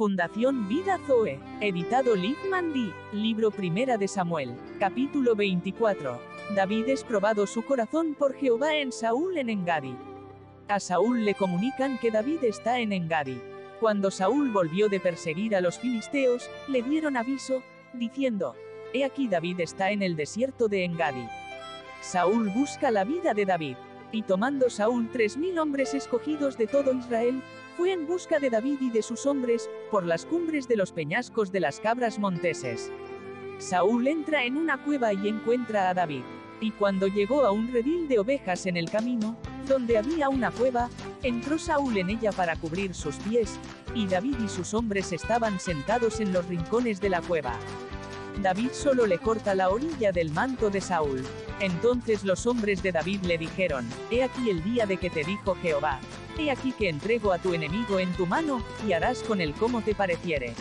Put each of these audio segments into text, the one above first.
Fundación Vida Zoe, editado Liv Mandy, libro Primera de Samuel, capítulo 24. David es probado su corazón por Jehová en Saúl en Engadi. A Saúl le comunican que David está en Engadi. Cuando Saúl volvió de perseguir a los filisteos, le dieron aviso, diciendo, He aquí David está en el desierto de Engadi. Saúl busca la vida de David. Y tomando Saúl tres mil hombres escogidos de todo Israel, fue en busca de David y de sus hombres, por las cumbres de los peñascos de las cabras monteses. Saúl entra en una cueva y encuentra a David. Y cuando llegó a un redil de ovejas en el camino, donde había una cueva, entró Saúl en ella para cubrir sus pies, y David y sus hombres estaban sentados en los rincones de la cueva. David solo le corta la orilla del manto de Saúl. Entonces los hombres de David le dijeron, He aquí el día de que te dijo Jehová, He aquí que entrego a tu enemigo en tu mano, y harás con él como te pareciere.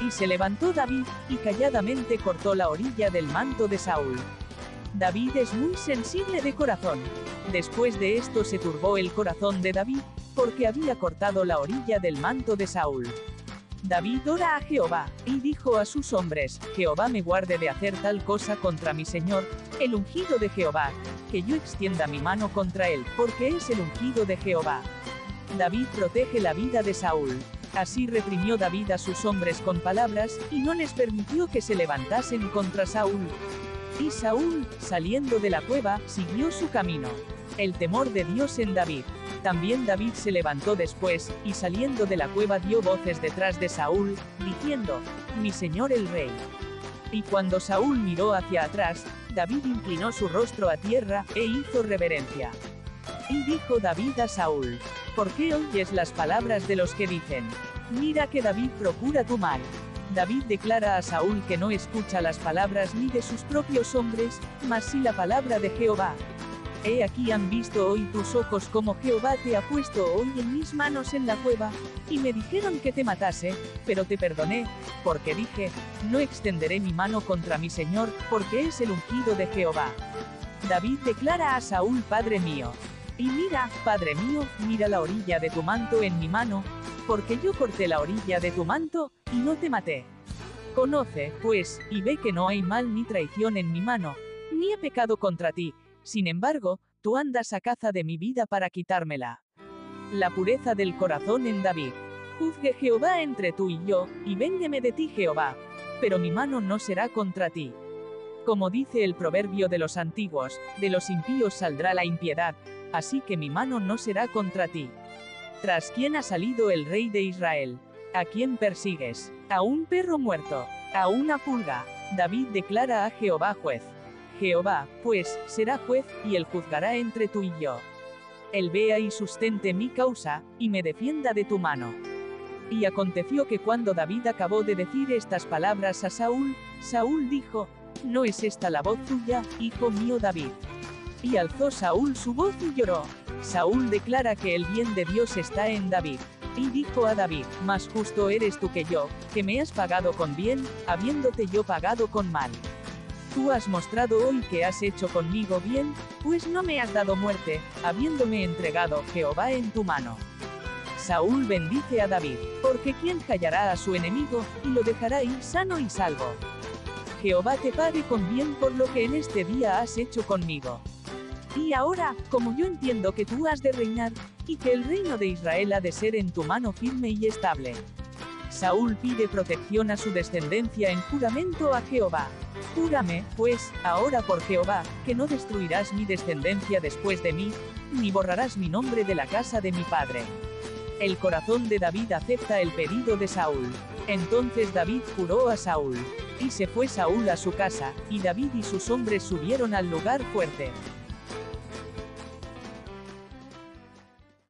Y se levantó David, y calladamente cortó la orilla del manto de Saúl. David es muy sensible de corazón. Después de esto se turbó el corazón de David, porque había cortado la orilla del manto de Saúl. David ora a Jehová, y dijo a sus hombres, Jehová me guarde de hacer tal cosa contra mi Señor, el ungido de Jehová, que yo extienda mi mano contra él, porque es el ungido de Jehová. David protege la vida de Saúl. Así reprimió David a sus hombres con palabras, y no les permitió que se levantasen contra Saúl. Y Saúl, saliendo de la cueva, siguió su camino. El temor de Dios en David. También David se levantó después, y saliendo de la cueva dio voces detrás de Saúl, diciendo, Mi señor el rey. Y cuando Saúl miró hacia atrás, David inclinó su rostro a tierra, e hizo reverencia. Y dijo David a Saúl, ¿por qué oyes las palabras de los que dicen? Mira que David procura tu mal. David declara a Saúl que no escucha las palabras ni de sus propios hombres, mas sí la palabra de Jehová, He aquí han visto hoy tus ojos como Jehová te ha puesto hoy en mis manos en la cueva, y me dijeron que te matase, pero te perdoné, porque dije, no extenderé mi mano contra mi Señor, porque es el ungido de Jehová. David declara a Saúl Padre mío. Y mira, Padre mío, mira la orilla de tu manto en mi mano, porque yo corté la orilla de tu manto, y no te maté. Conoce, pues, y ve que no hay mal ni traición en mi mano, ni he pecado contra ti, sin embargo, tú andas a caza de mi vida para quitármela. La pureza del corazón en David. Juzgue Jehová entre tú y yo, y véndeme de ti Jehová. Pero mi mano no será contra ti. Como dice el proverbio de los antiguos, de los impíos saldrá la impiedad, así que mi mano no será contra ti. ¿Tras quién ha salido el rey de Israel? ¿A quién persigues? ¿A un perro muerto? ¿A una pulga? David declara a Jehová juez. Jehová, pues, será juez, y él juzgará entre tú y yo. Él vea y sustente mi causa, y me defienda de tu mano. Y aconteció que cuando David acabó de decir estas palabras a Saúl, Saúl dijo, ¿no es esta la voz tuya, hijo mío David? Y alzó Saúl su voz y lloró. Saúl declara que el bien de Dios está en David. Y dijo a David, más justo eres tú que yo, que me has pagado con bien, habiéndote yo pagado con mal. Tú has mostrado hoy que has hecho conmigo bien, pues no me has dado muerte, habiéndome entregado Jehová en tu mano. Saúl bendice a David, porque ¿quién callará a su enemigo, y lo dejará ir sano y salvo? Jehová te pague con bien por lo que en este día has hecho conmigo. Y ahora, como yo entiendo que tú has de reinar, y que el reino de Israel ha de ser en tu mano firme y estable. Saúl pide protección a su descendencia en juramento a Jehová. Júrame, pues, ahora por Jehová, que no destruirás mi descendencia después de mí, ni borrarás mi nombre de la casa de mi padre. El corazón de David acepta el pedido de Saúl. Entonces David juró a Saúl. Y se fue Saúl a su casa, y David y sus hombres subieron al lugar fuerte.